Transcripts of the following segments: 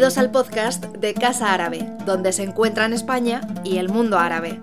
Bienvenidos al podcast de Casa Árabe, donde se encuentran España y el mundo árabe.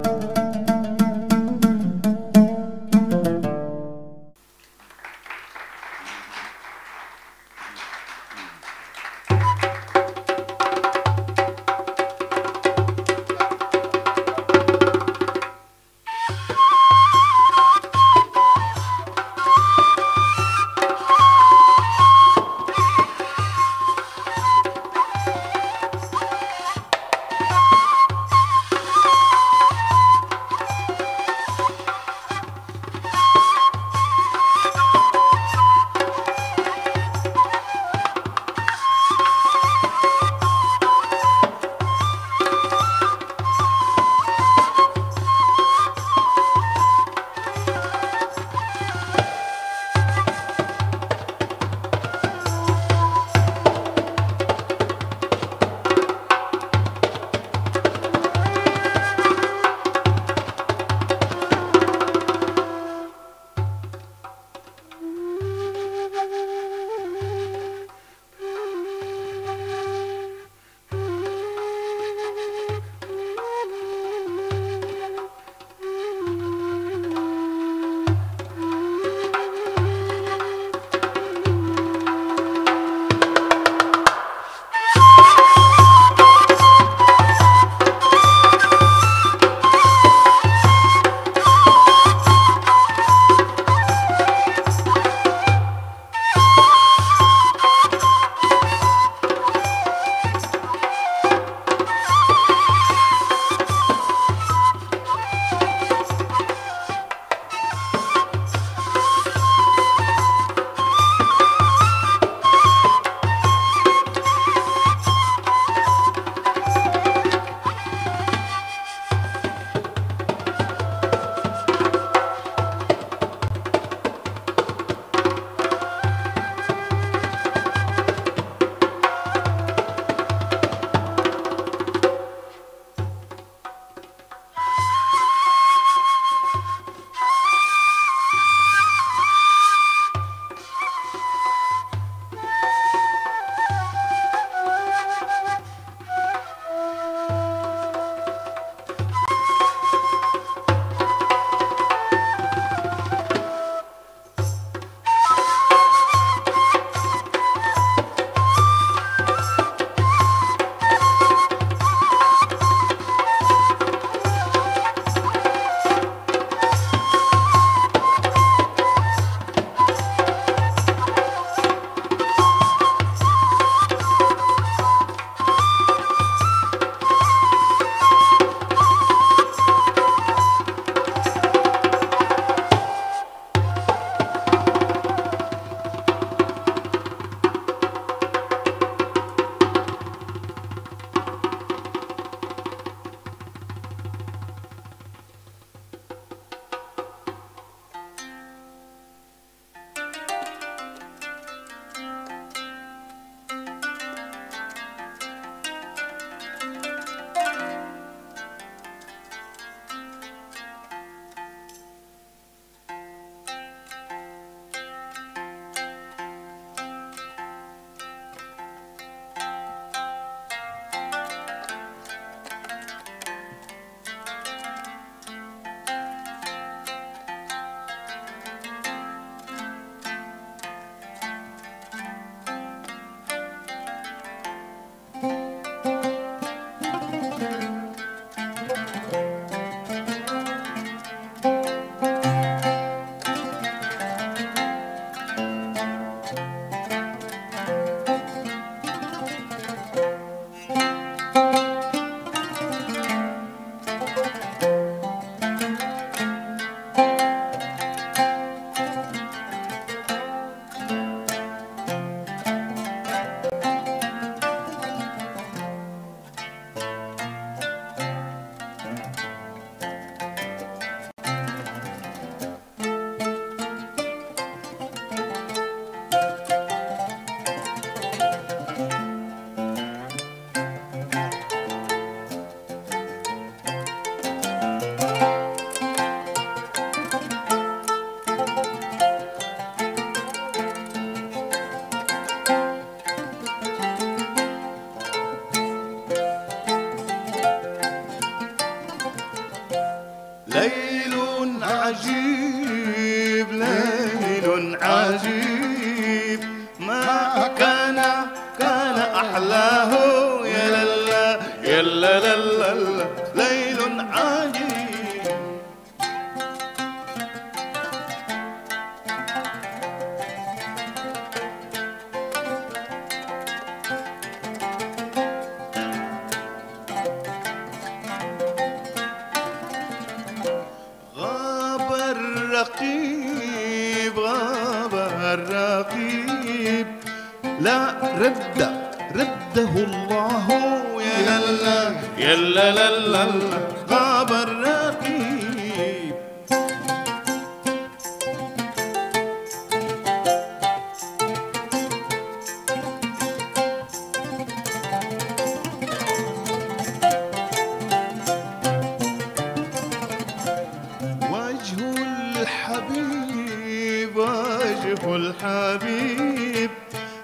الحبيب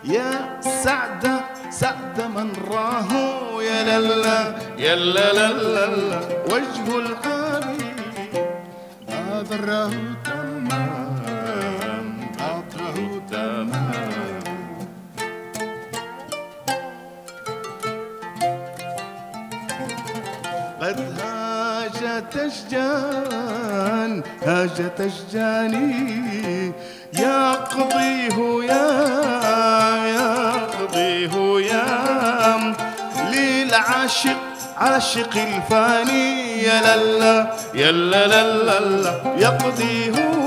يا سعدة سعدة من راهو. يا للا يا للا العاشق الفاني. يا للا يا للا يقضي هو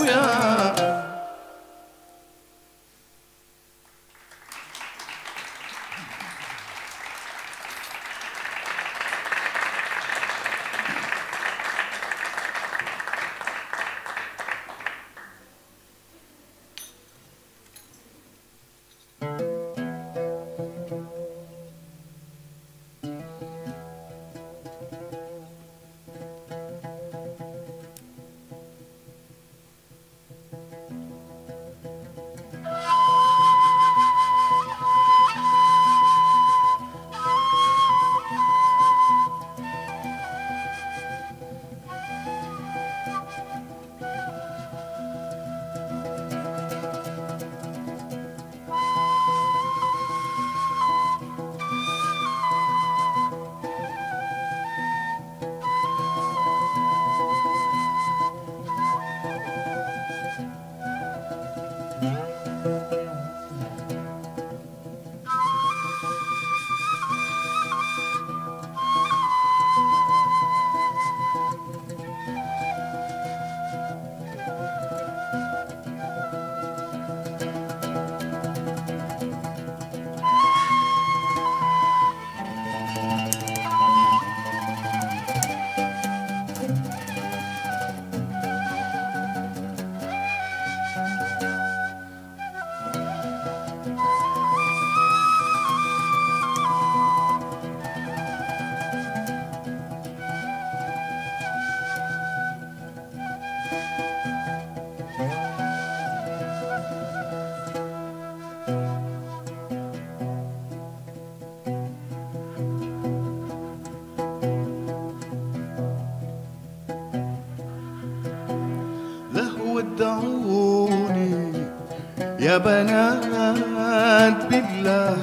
يا بنات بالله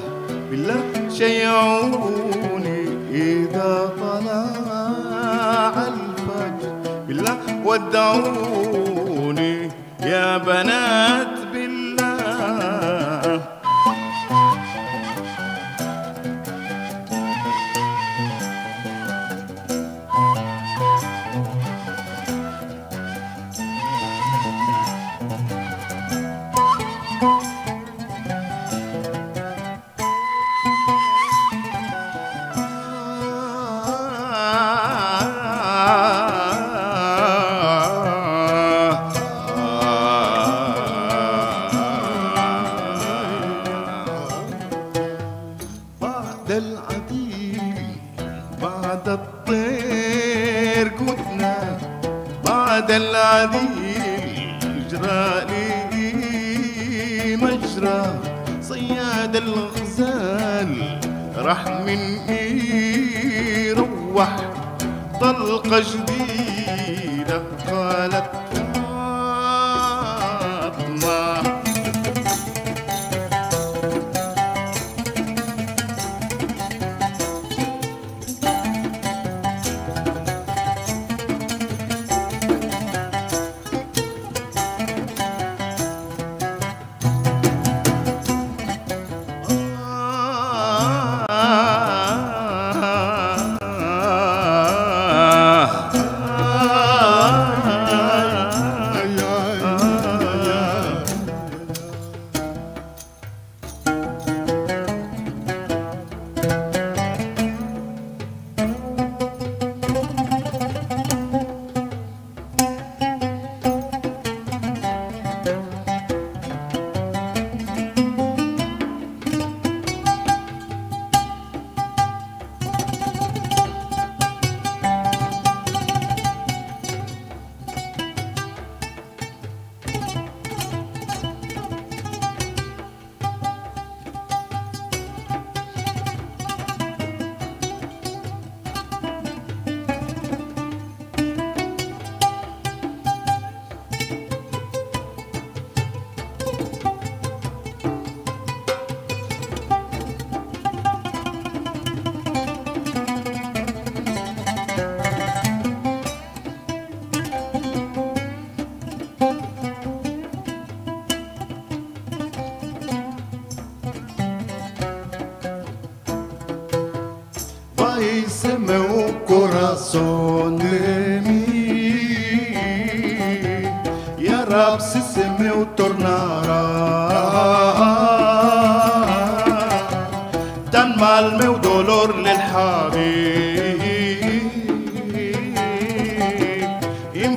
بالله شيعوني إذا طلع الفجر. بالله ودعوني يا بنات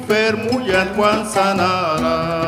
super mulher guansanara.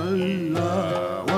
Allah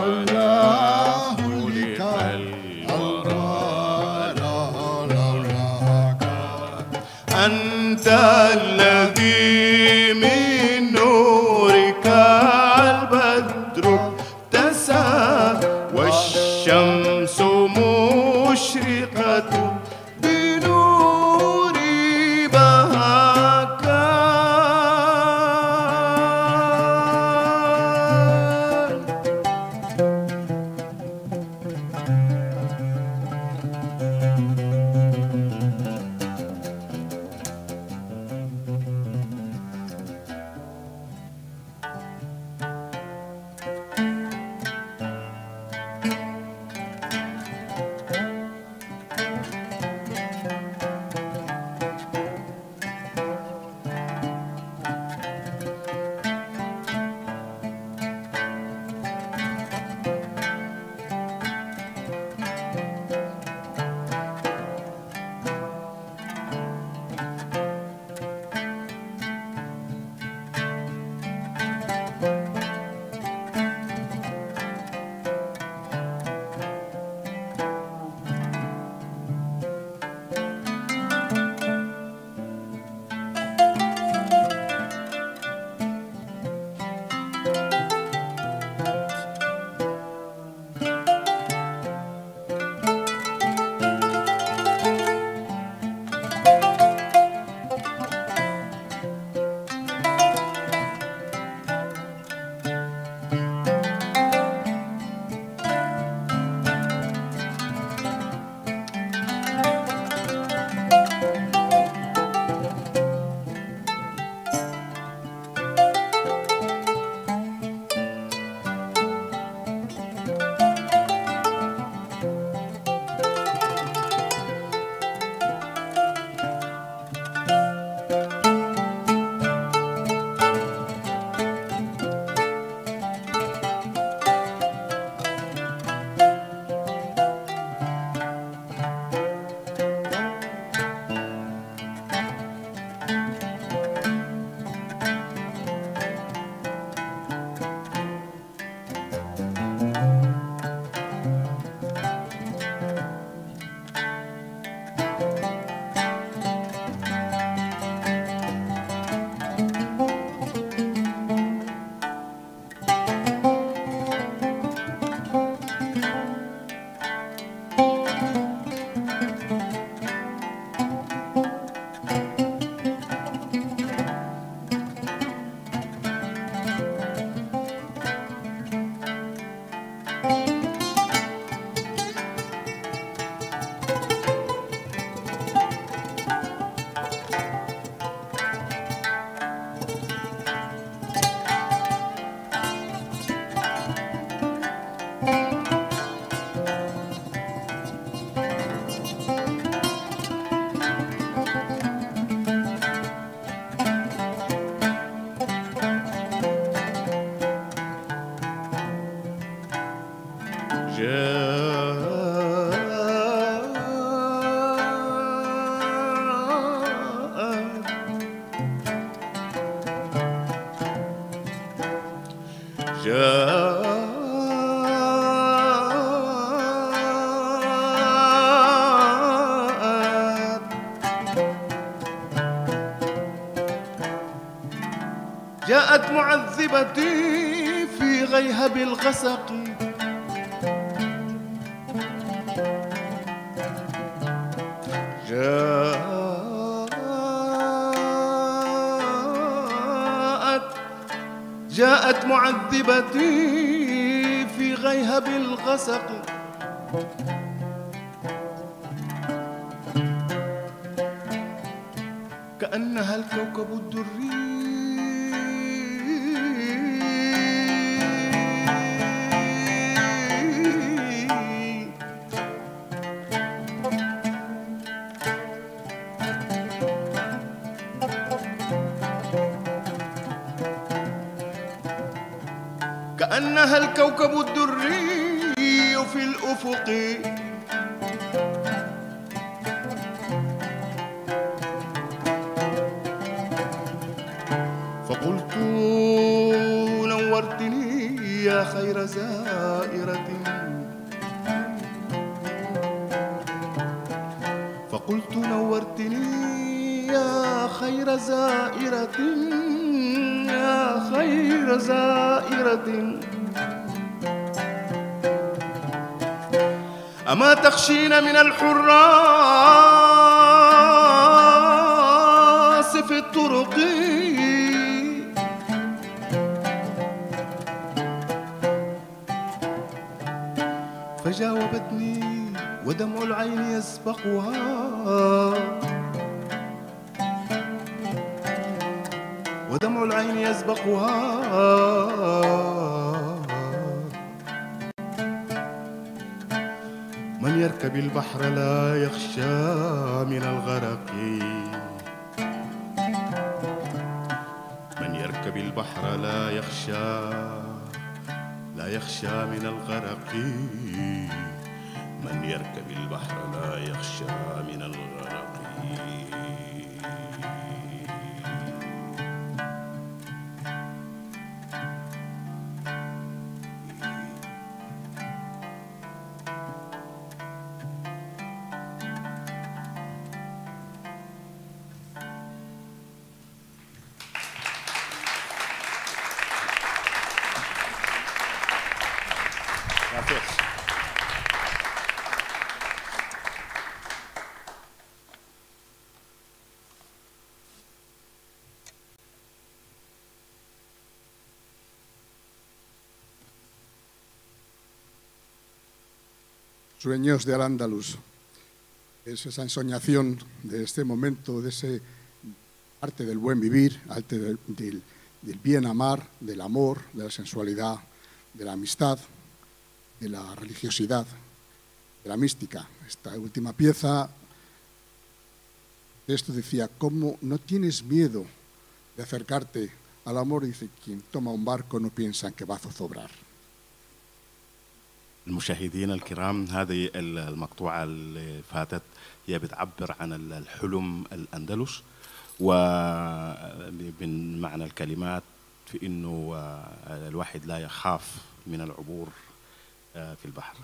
معذبتي في غيهب الغسق. جاءت جاءت معذبتي في غيهب الغسق. كأنها الكوكب الدري في الأفق. فقلت نورتني يا خير زائرة تخشين من الحراس في الطرق. فجاوبتني ودمع العين يسبقها. يركب البحر لا يخشى من الغرق. من يركب البحر لا يخشى لا يخشى من الغرق. من يركب البحر لا يخشى من الغرق. Sueños de Al-Ándalus. Es esa ensoñación de este momento, de ese arte del buen vivir, arte del, del- bien amar, del amor, de la sensualidad, de la amistad, de la religiosidad, de la mística. Esta última pieza, esto decía, ¿cómo no tienes miedo de acercarte al amor? Dice, quien toma un barco no piensa en que va a zozobrar. المشاهدين الكرام هذه المقطوعة اللي فاتت هي بتعبر عن الحلم الأندلس ومن معنى الكلمات في أنه الواحد لا يخاف من العبور في البحر.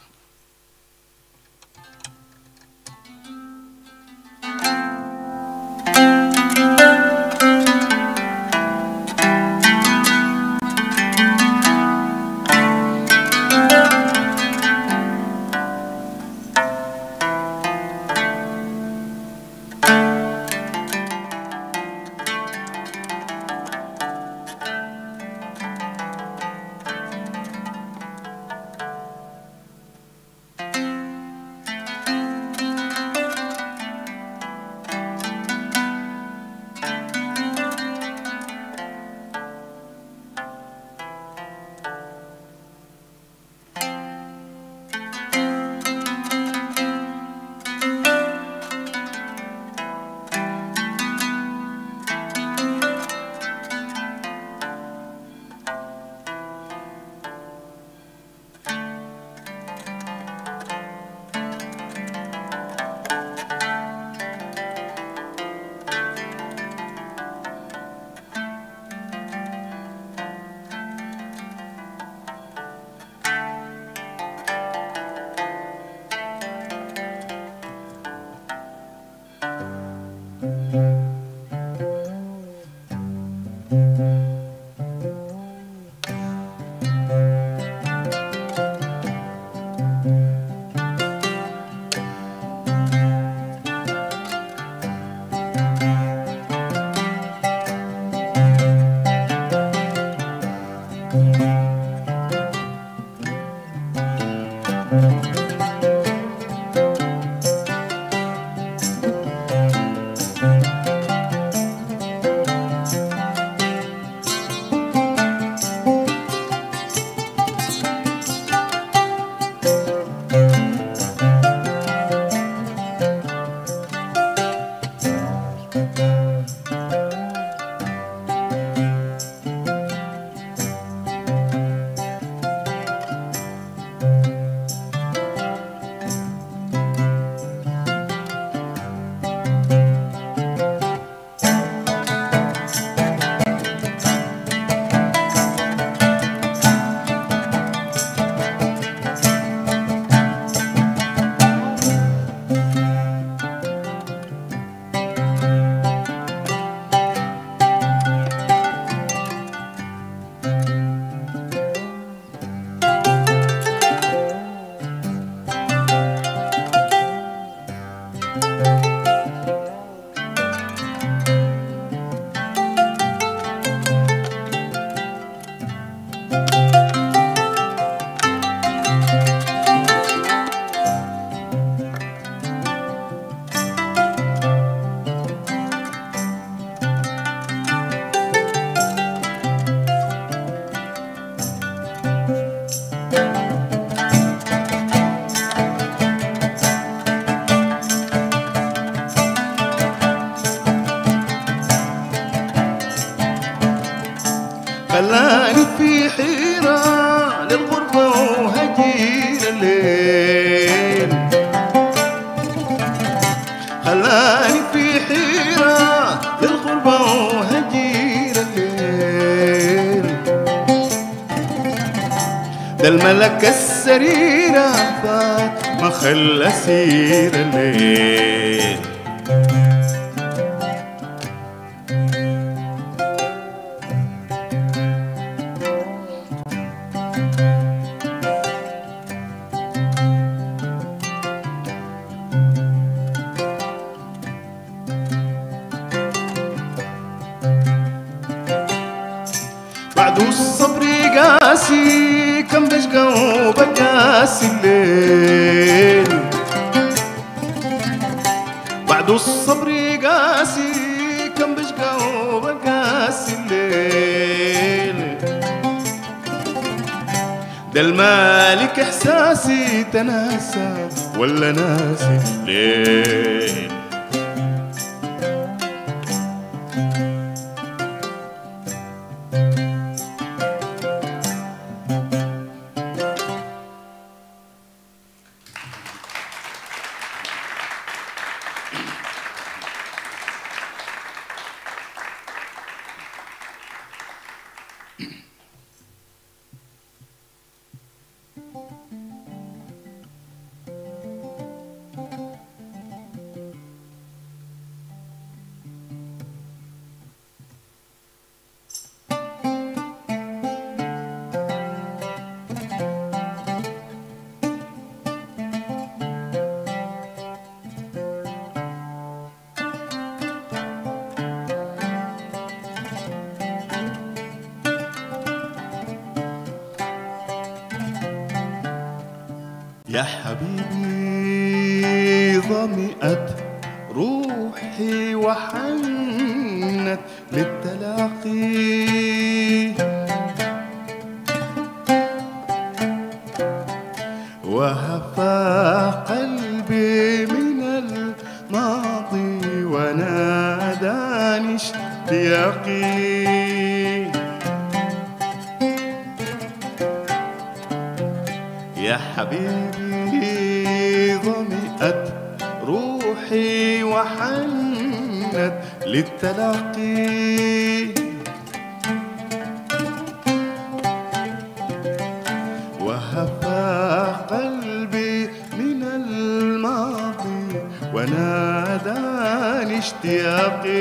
فات ما خلى سير الليل حبيبي. وناداني اشتياقي.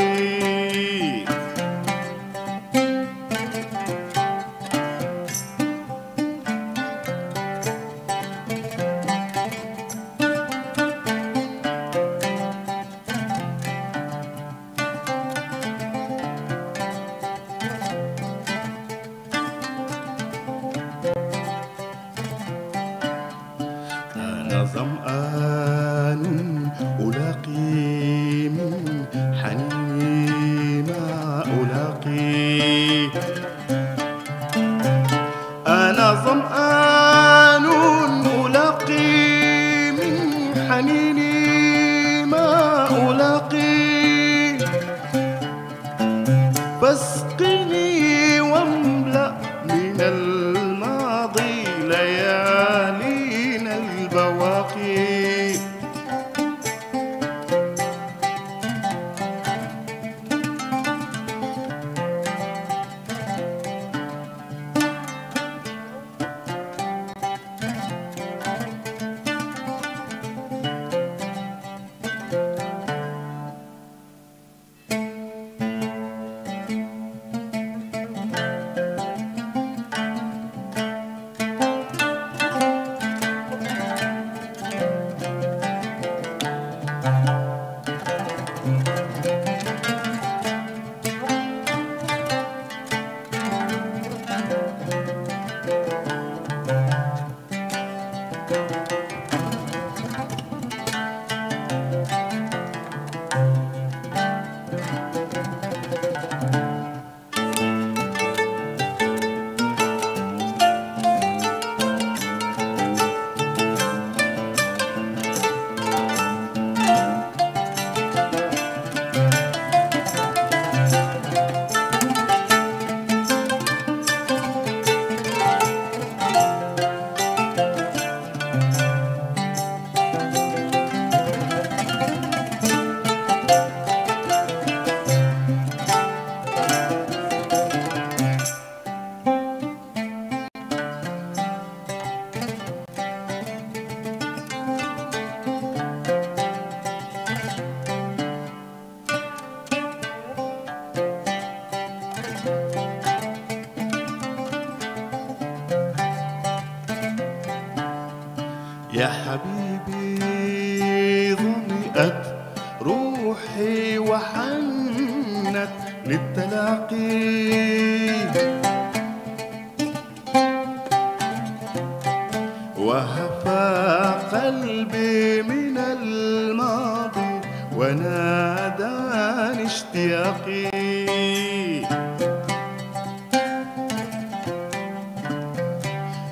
وناداني اشتياقي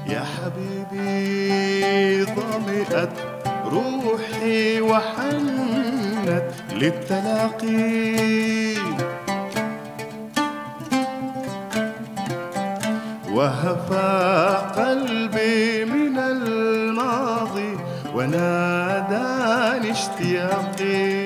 يا حبيبي ظمئت روحي وحنت للتلاقي. وهفى قلبي من الماضي وناداني اشتياقي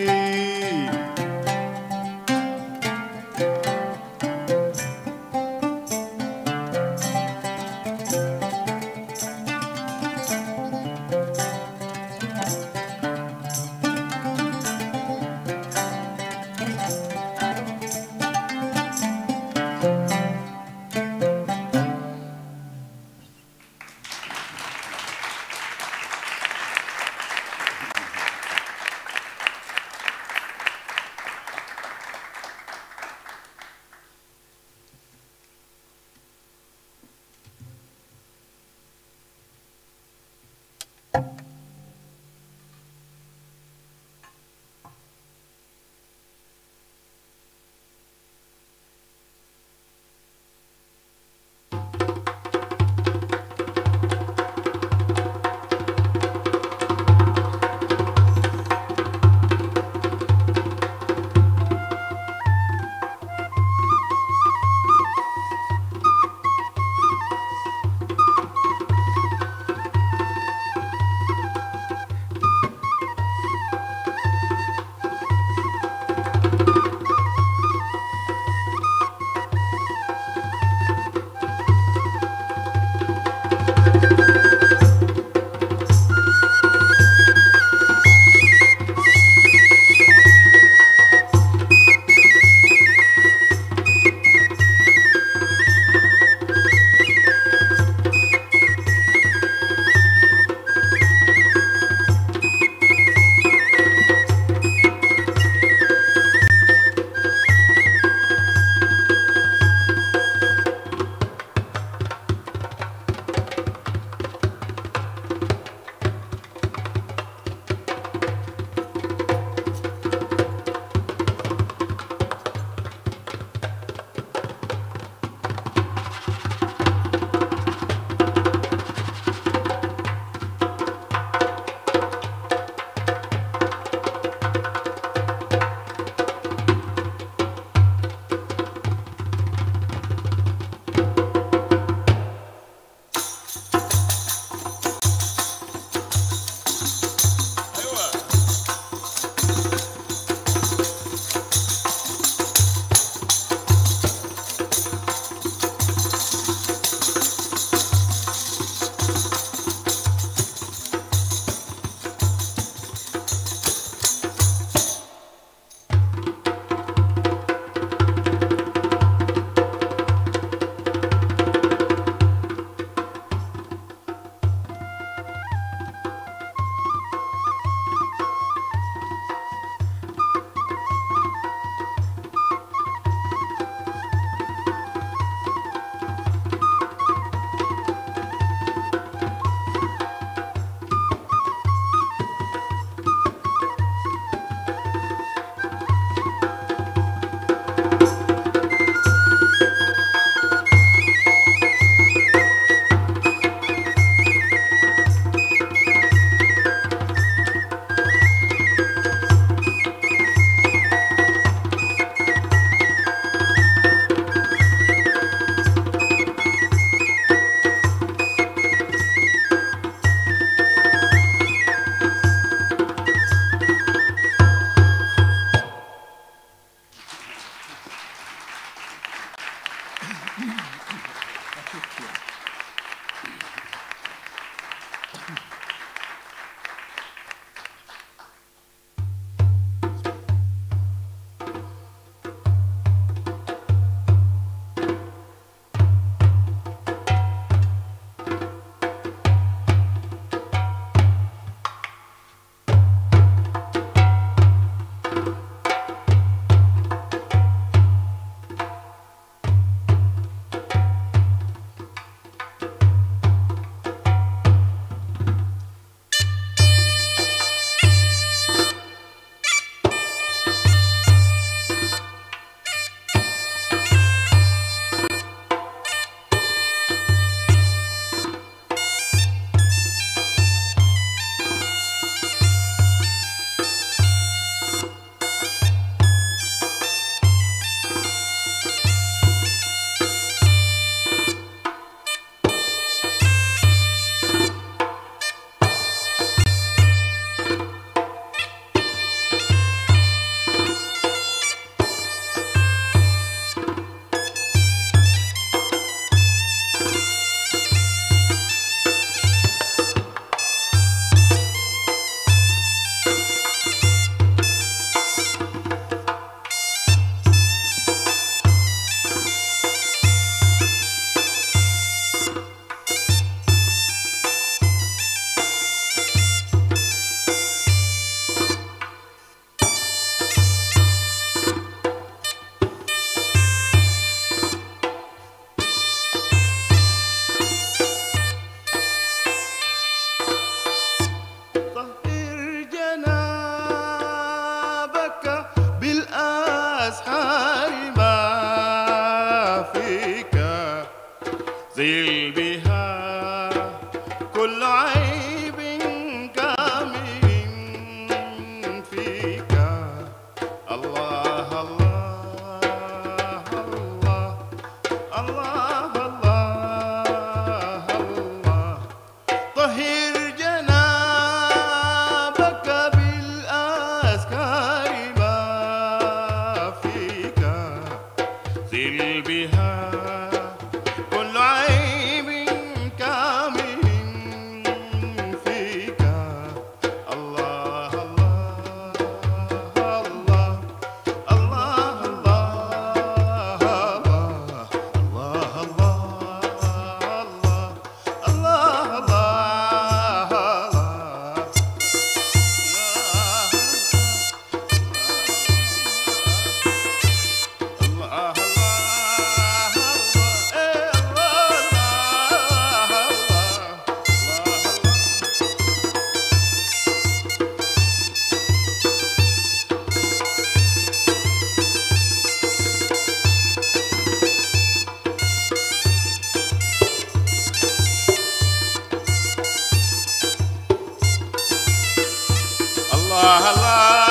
Allah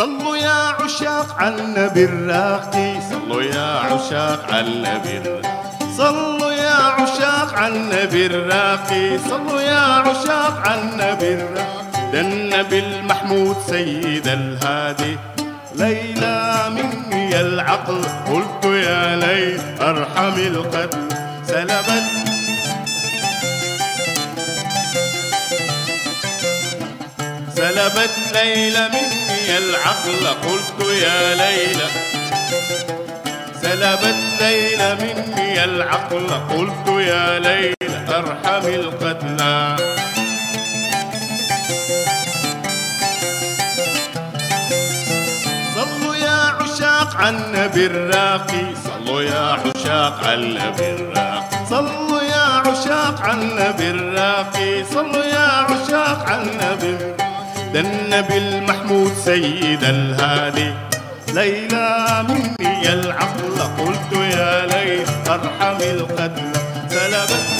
صلوا يا عشاق على النبي الراقي. صلوا يا عشاق على النبي الراقي. صلوا يا عشاق على النبي الراقي. صلوا يا عشاق على النبي الراقي. ده النبي المحمود سيد الهادي. ليلى مني العقل قلت يا ليل أرحم القتل. سلبت سلبت ليلى مني العقل قلت يا ليلى. سلبت ليلى مني العقل قلت يا ليلى أرحم القتلى. صلوا يا عشاق على النبي الراقي. صلوا يا عشاق على النبي الراقي. صلوا يا عشاق على النبي الراقي. صلوا يا عشاق على النبي ده النبي المحمود سيد الهادي. ليلى مني العقل قلت يا ليل أرحم القتل سلبت